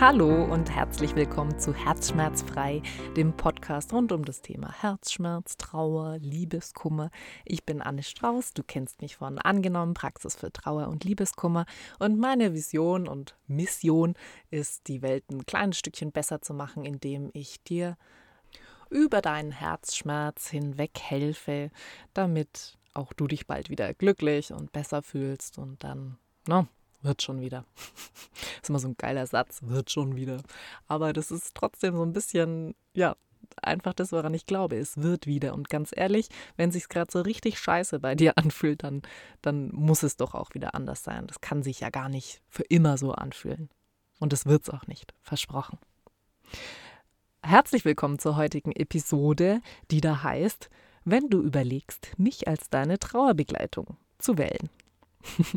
Hallo und herzlich willkommen zu Herzschmerzfrei, dem Podcast rund um das Thema Herzschmerz, Trauer, Liebeskummer. Ich bin Anne Strauß, du kennst mich von Angenommen, Praxis für Trauer und Liebeskummer und meine Vision und Mission ist, die Welt ein kleines Stückchen besser zu machen, indem ich dir über deinen Herzschmerz hinweg helfe, damit auch du dich bald wieder glücklich und besser fühlst und dann, no, wird schon wieder. Das ist immer so ein geiler Satz, wird schon wieder. Aber das ist trotzdem so ein bisschen, ja, einfach das, woran ich glaube. Es wird wieder. Und ganz ehrlich, wenn sich gerade so richtig scheiße bei dir anfühlt, dann, dann muss es doch auch wieder anders sein. Das kann sich ja gar nicht für immer so anfühlen. Und es wird es auch nicht. Versprochen. Herzlich willkommen zur heutigen Episode, die da heißt, wenn du überlegst, mich als deine Trauerbegleitung zu wählen.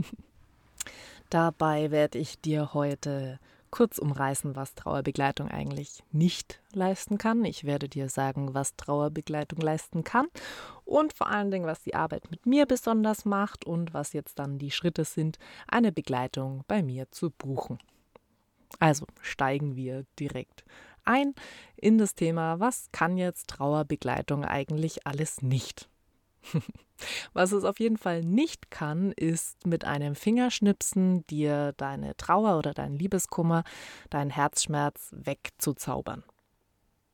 Dabei werde ich dir heute kurz umreißen, was Trauerbegleitung eigentlich nicht leisten kann. Ich werde dir sagen, was Trauerbegleitung leisten kann und vor allen Dingen, was die Arbeit mit mir besonders macht und was jetzt dann die Schritte sind, eine Begleitung bei mir zu buchen. Also steigen wir direkt ein in das Thema, was kann jetzt Trauerbegleitung eigentlich alles nicht? Was es auf jeden Fall nicht kann, ist mit einem Fingerschnipsen dir deine Trauer oder deinen Liebeskummer, deinen Herzschmerz wegzuzaubern.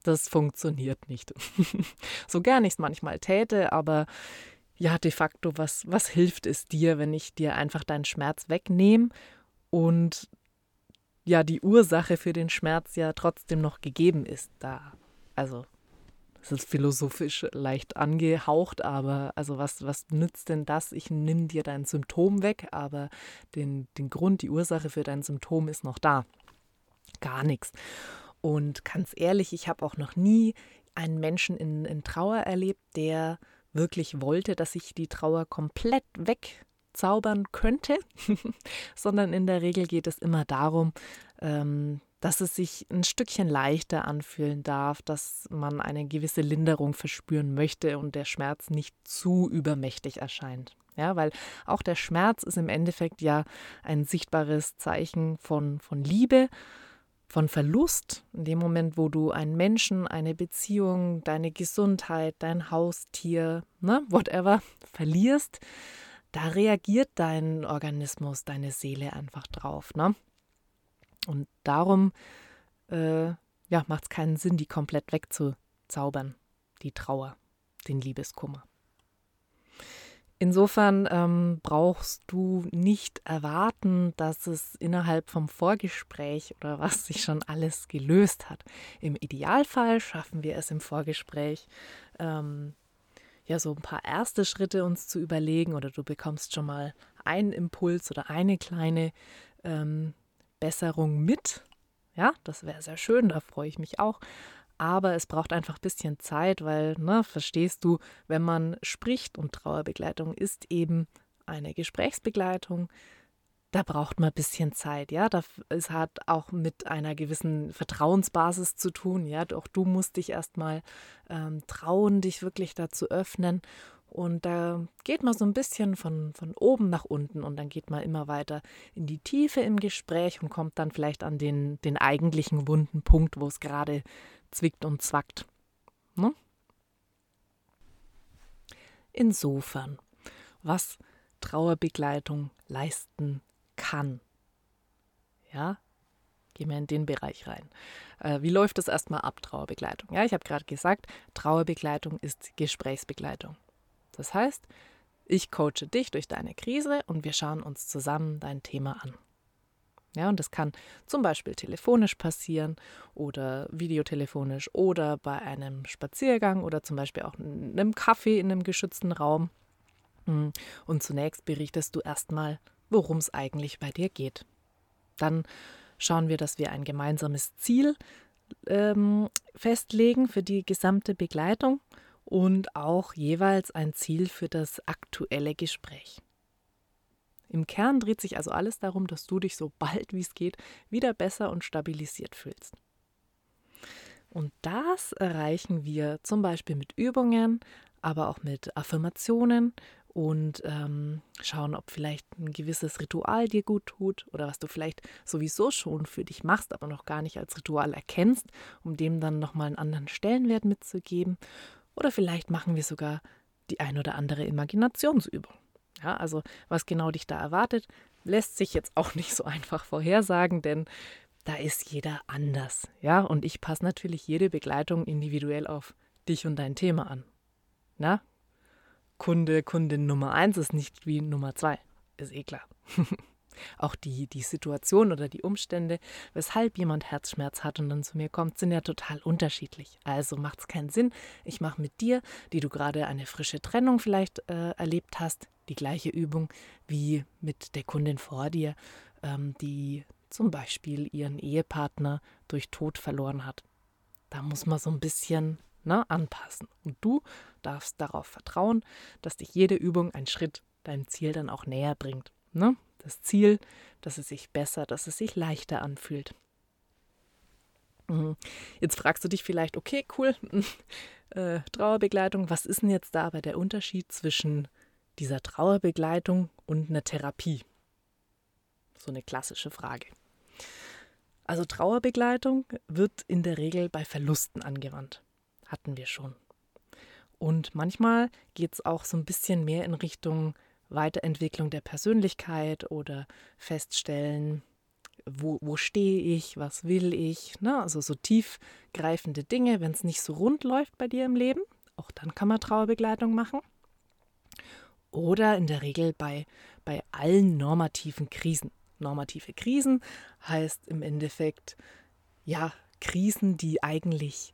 Das funktioniert nicht. so gern ich es manchmal täte, aber ja, de facto, was, was hilft es dir, wenn ich dir einfach deinen Schmerz wegnehme und ja, die Ursache für den Schmerz ja trotzdem noch gegeben ist da. Also das ist philosophisch leicht angehaucht, aber also was, was nützt denn das? Ich nehme dir dein Symptom weg, aber den, den Grund, die Ursache für dein Symptom ist noch da. Gar nichts. Und ganz ehrlich, ich habe auch noch nie einen Menschen in, in Trauer erlebt, der wirklich wollte, dass ich die Trauer komplett wegzaubern könnte, sondern in der Regel geht es immer darum, ähm, dass es sich ein Stückchen leichter anfühlen darf, dass man eine gewisse Linderung verspüren möchte und der Schmerz nicht zu übermächtig erscheint. Ja, weil auch der Schmerz ist im Endeffekt ja ein sichtbares Zeichen von, von Liebe, von Verlust. In dem Moment, wo du einen Menschen, eine Beziehung, deine Gesundheit, dein Haustier, ne, whatever, verlierst, da reagiert dein Organismus, deine Seele einfach drauf. Ne? Und darum äh, ja, macht es keinen Sinn, die komplett wegzuzaubern, die Trauer, den Liebeskummer. Insofern ähm, brauchst du nicht erwarten, dass es innerhalb vom Vorgespräch oder was sich schon alles gelöst hat. Im Idealfall schaffen wir es im Vorgespräch, ähm, ja, so ein paar erste Schritte uns zu überlegen oder du bekommst schon mal einen Impuls oder eine kleine ähm, Besserung mit. Ja, das wäre sehr schön, da freue ich mich auch. Aber es braucht einfach ein bisschen Zeit, weil, ne, verstehst du, wenn man spricht und Trauerbegleitung ist eben eine Gesprächsbegleitung, da braucht man ein bisschen Zeit, ja. Es hat auch mit einer gewissen Vertrauensbasis zu tun, ja. Auch du musst dich erstmal ähm, trauen, dich wirklich dazu öffnen. Und da geht man so ein bisschen von, von oben nach unten und dann geht man immer weiter in die Tiefe im Gespräch und kommt dann vielleicht an den, den eigentlichen wunden Punkt, wo es gerade zwickt und zwackt. Ne? Insofern, was Trauerbegleitung leisten kann. Ja, gehen wir in den Bereich rein. Äh, wie läuft das erstmal ab, Trauerbegleitung? Ja, ich habe gerade gesagt, Trauerbegleitung ist Gesprächsbegleitung. Das heißt, ich coache dich durch deine Krise und wir schauen uns zusammen dein Thema an. Ja, und das kann zum Beispiel telefonisch passieren oder videotelefonisch oder bei einem Spaziergang oder zum Beispiel auch in einem Kaffee in einem geschützten Raum. Hm, und zunächst berichtest du erstmal, worum es eigentlich bei dir geht. Dann schauen wir, dass wir ein gemeinsames Ziel ähm, festlegen für die gesamte Begleitung und auch jeweils ein Ziel für das aktuelle Gespräch. Im Kern dreht sich also alles darum, dass du dich so bald wie es geht wieder besser und stabilisiert fühlst. Und das erreichen wir zum Beispiel mit Übungen, aber auch mit Affirmationen, und ähm, schauen, ob vielleicht ein gewisses Ritual dir gut tut oder was du vielleicht sowieso schon für dich machst, aber noch gar nicht als Ritual erkennst, um dem dann nochmal einen anderen Stellenwert mitzugeben. Oder vielleicht machen wir sogar die ein oder andere Imaginationsübung. Ja, also was genau dich da erwartet, lässt sich jetzt auch nicht so einfach vorhersagen, denn da ist jeder anders. Ja, und ich passe natürlich jede Begleitung individuell auf dich und dein Thema an. Na, Kunde, Kundin Nummer eins ist nicht wie Nummer zwei. Ist eh klar. Auch die, die Situation oder die Umstände, weshalb jemand Herzschmerz hat und dann zu mir kommt, sind ja total unterschiedlich. Also macht es keinen Sinn. Ich mache mit dir, die du gerade eine frische Trennung vielleicht äh, erlebt hast, die gleiche Übung wie mit der Kundin vor dir, ähm, die zum Beispiel ihren Ehepartner durch Tod verloren hat. Da muss man so ein bisschen ne, anpassen. Und du darfst darauf vertrauen, dass dich jede Übung einen Schritt deinem Ziel dann auch näher bringt. Ne? Das Ziel, dass es sich besser, dass es sich leichter anfühlt. Mhm. Jetzt fragst du dich vielleicht, okay, cool, äh, Trauerbegleitung, was ist denn jetzt da aber der Unterschied zwischen dieser Trauerbegleitung und einer Therapie? So eine klassische Frage. Also Trauerbegleitung wird in der Regel bei Verlusten angewandt hatten wir schon. Und manchmal geht es auch so ein bisschen mehr in Richtung Weiterentwicklung der Persönlichkeit oder feststellen, wo, wo stehe ich, was will ich, ne? also so tiefgreifende Dinge, wenn es nicht so rund läuft bei dir im Leben, auch dann kann man Trauerbegleitung machen. Oder in der Regel bei, bei allen normativen Krisen. Normative Krisen heißt im Endeffekt, ja, Krisen, die eigentlich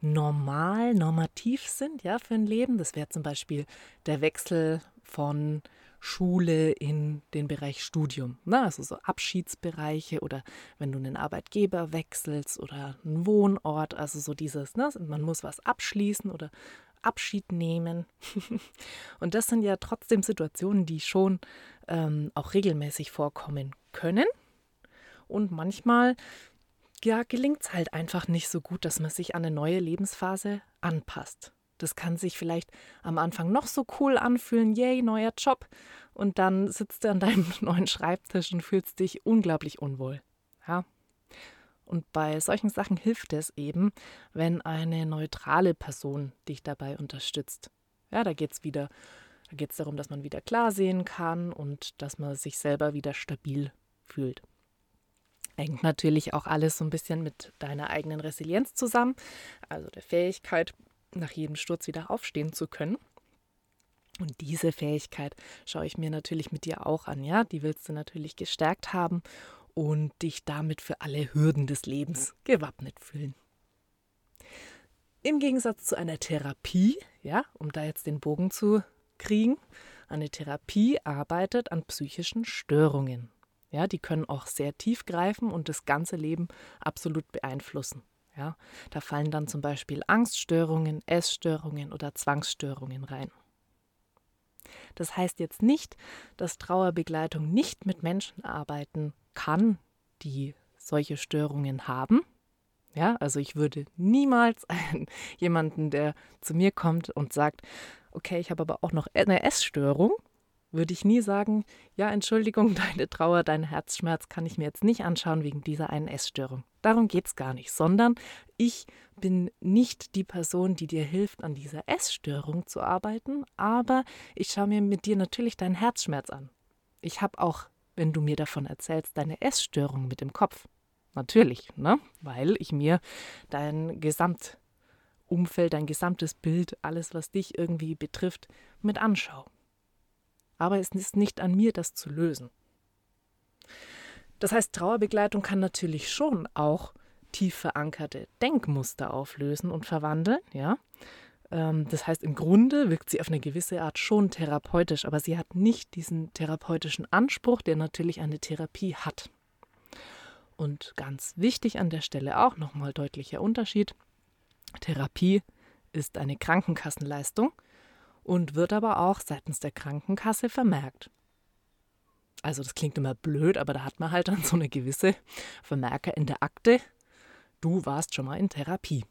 normal, normativ sind, ja, für ein Leben. Das wäre zum Beispiel der Wechsel von Schule in den Bereich Studium. Ne? Also so Abschiedsbereiche oder wenn du einen Arbeitgeber wechselst oder einen Wohnort, also so dieses, ne? man muss was abschließen oder Abschied nehmen. Und das sind ja trotzdem Situationen, die schon ähm, auch regelmäßig vorkommen können. Und manchmal ja, gelingt es halt einfach nicht so gut, dass man sich an eine neue Lebensphase anpasst. Das kann sich vielleicht am Anfang noch so cool anfühlen, yay, neuer Job. Und dann sitzt du an deinem neuen Schreibtisch und fühlst dich unglaublich unwohl. Ja. Und bei solchen Sachen hilft es eben, wenn eine neutrale Person dich dabei unterstützt. Ja, da geht es wieder, da geht es darum, dass man wieder klar sehen kann und dass man sich selber wieder stabil fühlt. Hängt natürlich auch alles so ein bisschen mit deiner eigenen Resilienz zusammen, also der Fähigkeit, nach jedem Sturz wieder aufstehen zu können. Und diese Fähigkeit schaue ich mir natürlich mit dir auch an, ja? Die willst du natürlich gestärkt haben und dich damit für alle Hürden des Lebens gewappnet fühlen. Im Gegensatz zu einer Therapie, ja, um da jetzt den Bogen zu kriegen, eine Therapie arbeitet an psychischen Störungen. Ja, die können auch sehr tief greifen und das ganze Leben absolut beeinflussen. Ja, da fallen dann zum Beispiel Angststörungen, Essstörungen oder Zwangsstörungen rein. Das heißt jetzt nicht, dass Trauerbegleitung nicht mit Menschen arbeiten kann, die solche Störungen haben. Ja, also ich würde niemals einen, jemanden, der zu mir kommt und sagt, okay, ich habe aber auch noch eine Essstörung, würde ich nie sagen, ja, Entschuldigung, deine Trauer, dein Herzschmerz kann ich mir jetzt nicht anschauen wegen dieser einen Essstörung. Darum geht es gar nicht, sondern ich bin nicht die Person, die dir hilft, an dieser Essstörung zu arbeiten, aber ich schaue mir mit dir natürlich deinen Herzschmerz an. Ich habe auch, wenn du mir davon erzählst, deine Essstörung mit im Kopf. Natürlich, ne? Weil ich mir dein Gesamtumfeld, dein gesamtes Bild, alles, was dich irgendwie betrifft, mit anschaue aber es ist nicht an mir, das zu lösen. Das heißt, Trauerbegleitung kann natürlich schon auch tief verankerte Denkmuster auflösen und verwandeln, ja. Ähm, das heißt, im Grunde wirkt sie auf eine gewisse Art schon therapeutisch, aber sie hat nicht diesen therapeutischen Anspruch, der natürlich eine Therapie hat. Und ganz wichtig an der Stelle auch nochmal deutlicher Unterschied. Therapie ist eine Krankenkassenleistung und wird aber auch seitens der Krankenkasse vermerkt. Also das klingt immer blöd, aber da hat man halt dann so eine gewisse Vermerker in der Akte. Du warst schon mal in Therapie.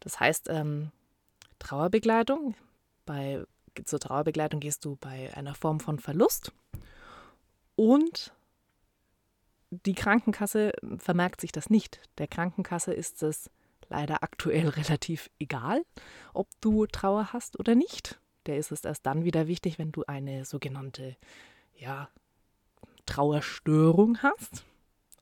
Das heißt, ähm, Trauerbegleitung bei zur Trauerbegleitung gehst du bei einer Form von Verlust und die Krankenkasse vermerkt sich das nicht. Der Krankenkasse ist es leider aktuell relativ egal, ob du Trauer hast oder nicht. Der ist es erst dann wieder wichtig, wenn du eine sogenannte ja, Trauerstörung hast.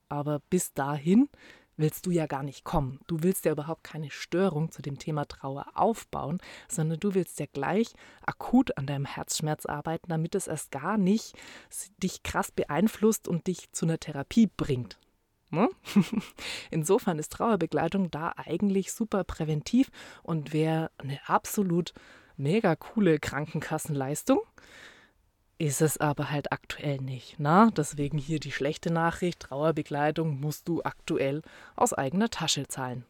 Aber bis dahin willst du ja gar nicht kommen. Du willst ja überhaupt keine Störung zu dem Thema Trauer aufbauen, sondern du willst ja gleich akut an deinem Herzschmerz arbeiten, damit es erst gar nicht dich krass beeinflusst und dich zu einer Therapie bringt. Ne? Insofern ist Trauerbegleitung da eigentlich super präventiv und wäre eine absolut mega coole Krankenkassenleistung. Ist es aber halt aktuell nicht. Na? Ne? Deswegen hier die schlechte Nachricht: Trauerbegleitung musst du aktuell aus eigener Tasche zahlen.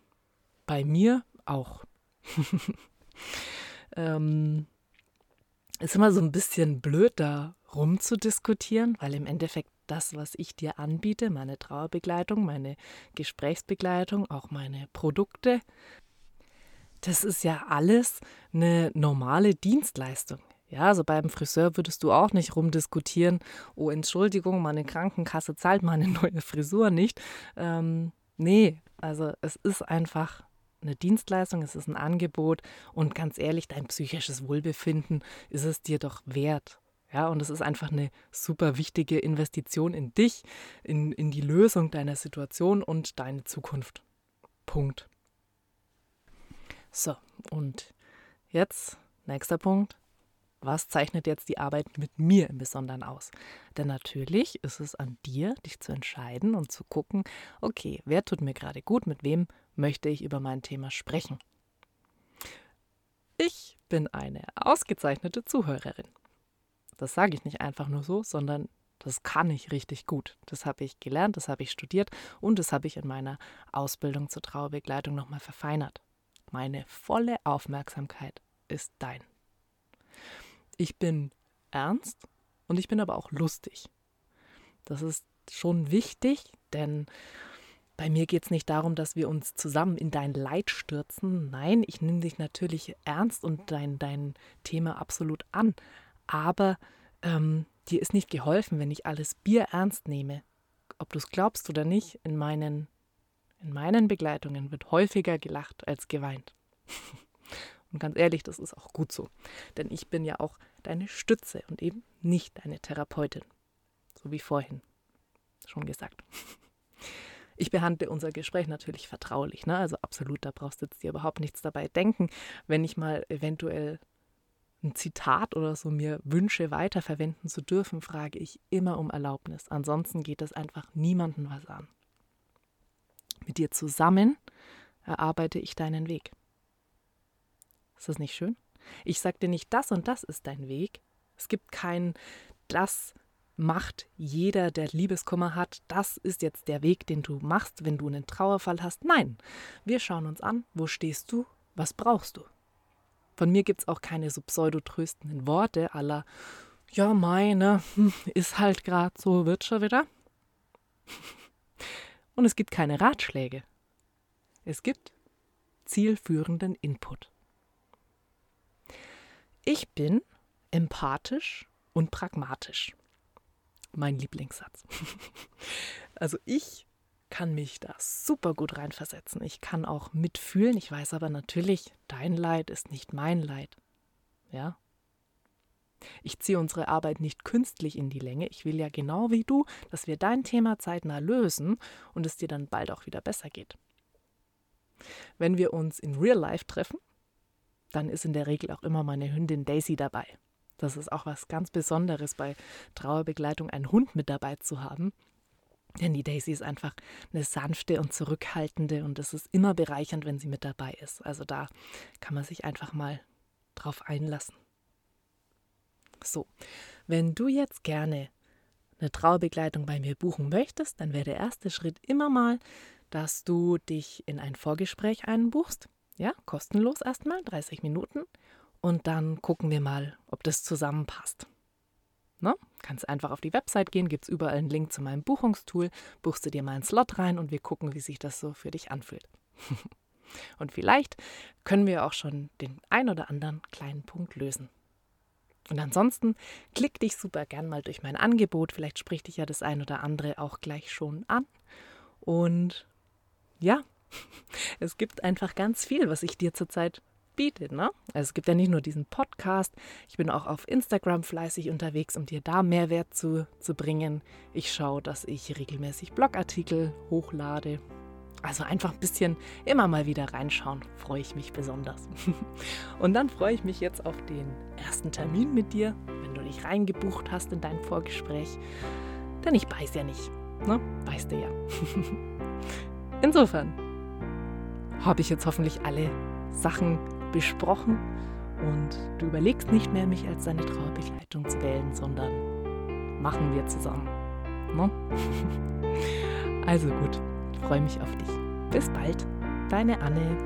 Bei mir auch. ähm, ist immer so ein bisschen blöd, da rumzudiskutieren, weil im Endeffekt das, was ich dir anbiete, meine Trauerbegleitung, meine Gesprächsbegleitung, auch meine Produkte, das ist ja alles eine normale Dienstleistung. Ja, also beim Friseur würdest du auch nicht rumdiskutieren, oh Entschuldigung, meine Krankenkasse zahlt meine neue Frisur nicht. Ähm, nee, also es ist einfach eine Dienstleistung, es ist ein Angebot und ganz ehrlich, dein psychisches Wohlbefinden ist es dir doch wert. Ja, und es ist einfach eine super wichtige Investition in dich, in, in die Lösung deiner Situation und deine Zukunft. Punkt. So, und jetzt, nächster Punkt. Was zeichnet jetzt die Arbeit mit mir im Besonderen aus? Denn natürlich ist es an dir, dich zu entscheiden und zu gucken, okay, wer tut mir gerade gut, mit wem möchte ich über mein Thema sprechen. Ich bin eine ausgezeichnete Zuhörerin. Das sage ich nicht einfach nur so, sondern das kann ich richtig gut. Das habe ich gelernt, das habe ich studiert und das habe ich in meiner Ausbildung zur Trauerbegleitung nochmal verfeinert. Meine volle Aufmerksamkeit ist dein. Ich bin ernst und ich bin aber auch lustig. Das ist schon wichtig, denn bei mir geht es nicht darum, dass wir uns zusammen in dein Leid stürzen. Nein, ich nehme dich natürlich ernst und dein, dein Thema absolut an aber ähm, dir ist nicht geholfen, wenn ich alles Bier ernst nehme. Ob du es glaubst oder nicht, in meinen, in meinen Begleitungen wird häufiger gelacht als geweint. Und ganz ehrlich, das ist auch gut so. Denn ich bin ja auch deine Stütze und eben nicht deine Therapeutin. So wie vorhin schon gesagt. Ich behandle unser Gespräch natürlich vertraulich, ne? also absolut, da brauchst du jetzt dir überhaupt nichts dabei denken. Wenn ich mal eventuell ein Zitat oder so mir wünsche, weiterverwenden zu dürfen, frage ich immer um Erlaubnis. Ansonsten geht es einfach niemandem was an. Mit dir zusammen erarbeite ich deinen Weg. Ist das nicht schön? Ich sage dir nicht, das und das ist dein Weg. Es gibt kein, das macht jeder, der Liebeskummer hat. Das ist jetzt der Weg, den du machst, wenn du einen Trauerfall hast. Nein, wir schauen uns an, wo stehst du, was brauchst du. Von mir gibt es auch keine so pseudotröstenden Worte aller, ja, meine, ist halt gerade so, wird schon wieder. Und es gibt keine Ratschläge. Es gibt zielführenden Input. Ich bin empathisch und pragmatisch. Mein Lieblingssatz. Also ich kann mich da super gut reinversetzen. Ich kann auch mitfühlen. Ich weiß aber natürlich, dein Leid ist nicht mein Leid. Ja? Ich ziehe unsere Arbeit nicht künstlich in die Länge. Ich will ja genau wie du, dass wir dein Thema zeitnah lösen und es dir dann bald auch wieder besser geht. Wenn wir uns in Real Life treffen, dann ist in der Regel auch immer meine Hündin Daisy dabei. Das ist auch was ganz Besonderes bei Trauerbegleitung, einen Hund mit dabei zu haben, denn die Daisy ist einfach eine sanfte und zurückhaltende und es ist immer bereichernd, wenn sie mit dabei ist. Also da kann man sich einfach mal drauf einlassen. So, wenn du jetzt gerne eine Trauerbegleitung bei mir buchen möchtest, dann wäre der erste Schritt immer mal, dass du dich in ein Vorgespräch einbuchst. Ja, kostenlos erstmal, 30 Minuten. Und dann gucken wir mal, ob das zusammenpasst. Ne? Kannst einfach auf die Website gehen, gibt es überall einen Link zu meinem Buchungstool, buchst du dir mal einen Slot rein und wir gucken, wie sich das so für dich anfühlt. und vielleicht können wir auch schon den ein oder anderen kleinen Punkt lösen. Und ansonsten klick dich super gern mal durch mein Angebot. Vielleicht spricht dich ja das ein oder andere auch gleich schon an. Und ja, es gibt einfach ganz viel, was ich dir zurzeit biete. Ne? Also es gibt ja nicht nur diesen Podcast, ich bin auch auf Instagram fleißig unterwegs, um dir da Mehrwert zu, zu bringen. Ich schaue, dass ich regelmäßig Blogartikel hochlade. Also einfach ein bisschen immer mal wieder reinschauen, freue ich mich besonders. Und dann freue ich mich jetzt auf den ersten Termin mit dir, wenn du dich reingebucht hast in dein Vorgespräch. Denn ich weiß ja nicht, ne? Weißt du ja. Insofern habe ich jetzt hoffentlich alle Sachen besprochen und du überlegst nicht mehr, mich als deine Trauerbegleitung zu wählen, sondern machen wir zusammen. No? Also gut, freue mich auf dich. Bis bald, deine Anne.